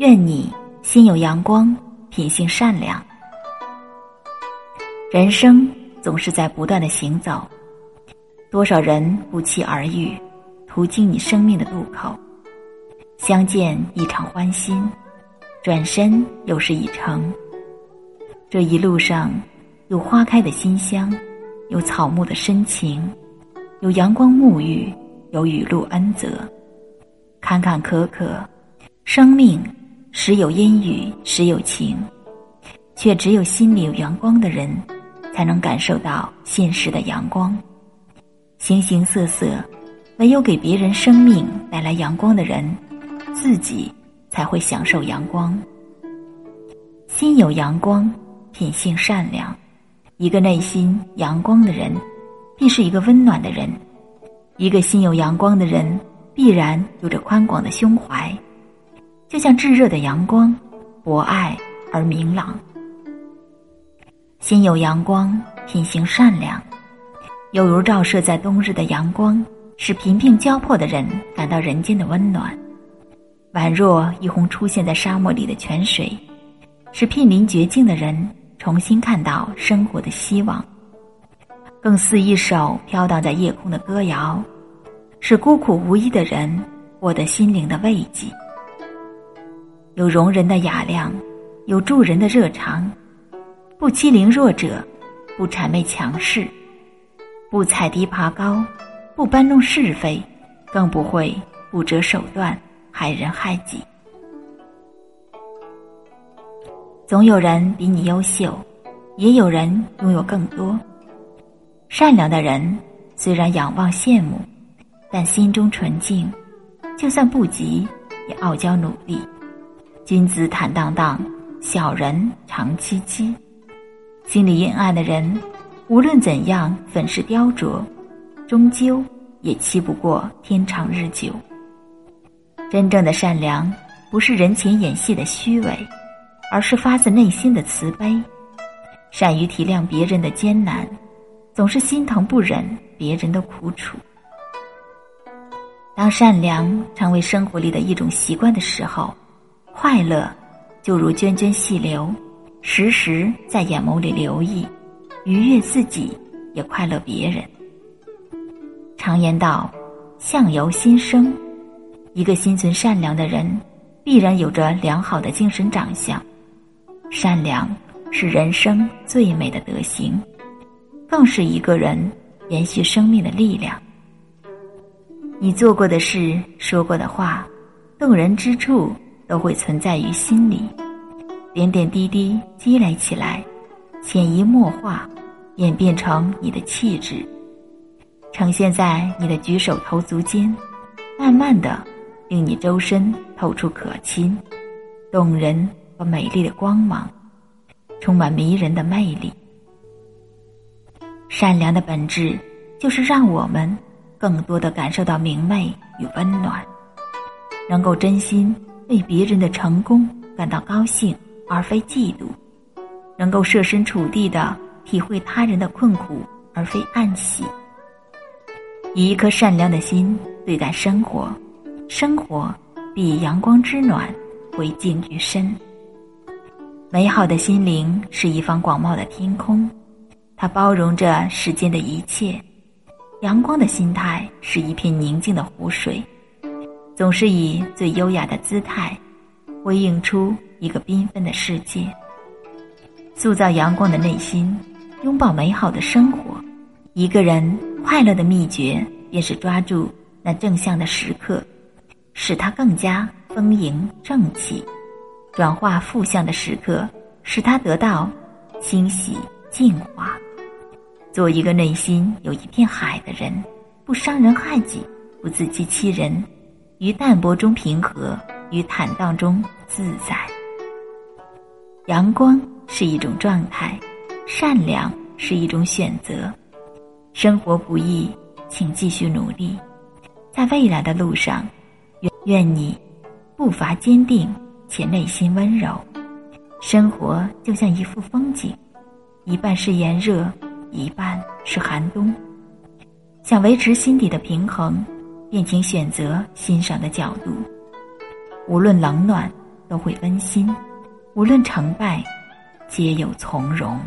愿你心有阳光，品性善良。人生总是在不断的行走，多少人不期而遇，途经你生命的渡口。相见一场欢心，转身又是一程。这一路上，有花开的馨香，有草木的深情，有阳光沐浴，有雨露恩泽。坎坎坷坷，生命。时有阴雨，时有晴，却只有心里有阳光的人，才能感受到现实的阳光。形形色色，唯有给别人生命带来阳光的人，自己才会享受阳光。心有阳光，品性善良，一个内心阳光的人，必是一个温暖的人。一个心有阳光的人，必然有着宽广的胸怀。就像炙热的阳光，博爱而明朗。心有阳光，品行善良，犹如照射在冬日的阳光，使贫病交迫的人感到人间的温暖；宛若一泓出现在沙漠里的泉水，使濒临绝境的人重新看到生活的希望；更似一首飘荡在夜空的歌谣，使孤苦无依的人获得心灵的慰藉。有容人的雅量，有助人的热肠，不欺凌弱者，不谄媚强势，不踩低爬高，不搬弄是非，更不会不择手段害人害己。总有人比你优秀，也有人拥有更多。善良的人虽然仰望羡慕，但心中纯净，就算不及，也傲娇努力。君子坦荡荡，小人长戚戚。心里阴暗的人，无论怎样粉饰雕琢，终究也欺不过天长日久。真正的善良，不是人前演戏的虚伪，而是发自内心的慈悲，善于体谅别人的艰难，总是心疼不忍别人的苦楚。当善良成为生活里的一种习惯的时候。快乐，就如涓涓细流，时时在眼眸里留意，愉悦自己，也快乐别人。常言道：“相由心生。”一个心存善良的人，必然有着良好的精神长相。善良是人生最美的德行，更是一个人延续生命的力量。你做过的事，说过的话，动人之处。都会存在于心里，点点滴滴积累起来，潜移默化，演变成你的气质，呈现在你的举手投足间，慢慢的，令你周身透出可亲、动人和美丽的光芒，充满迷人的魅力。善良的本质，就是让我们更多的感受到明媚与温暖，能够真心。为别人的成功感到高兴，而非嫉妒；能够设身处地的体会他人的困苦，而非暗喜。以一颗善良的心对待生活，生活比阳光之暖回敬于身。美好的心灵是一方广袤的天空，它包容着世间的一切；阳光的心态是一片宁静的湖水。总是以最优雅的姿态，回应出一个缤纷的世界。塑造阳光的内心，拥抱美好的生活。一个人快乐的秘诀，便是抓住那正向的时刻，使他更加丰盈正气；转化负向的时刻，使他得到清洗净化。做一个内心有一片海的人，不伤人害己，不自欺欺人。于淡泊中平和，于坦荡中自在。阳光是一种状态，善良是一种选择。生活不易，请继续努力，在未来的路上，愿愿你步伐坚定且内心温柔。生活就像一幅风景，一半是炎热，一半是寒冬。想维持心底的平衡。便请选择欣赏的角度，无论冷暖都会温馨，无论成败皆有从容。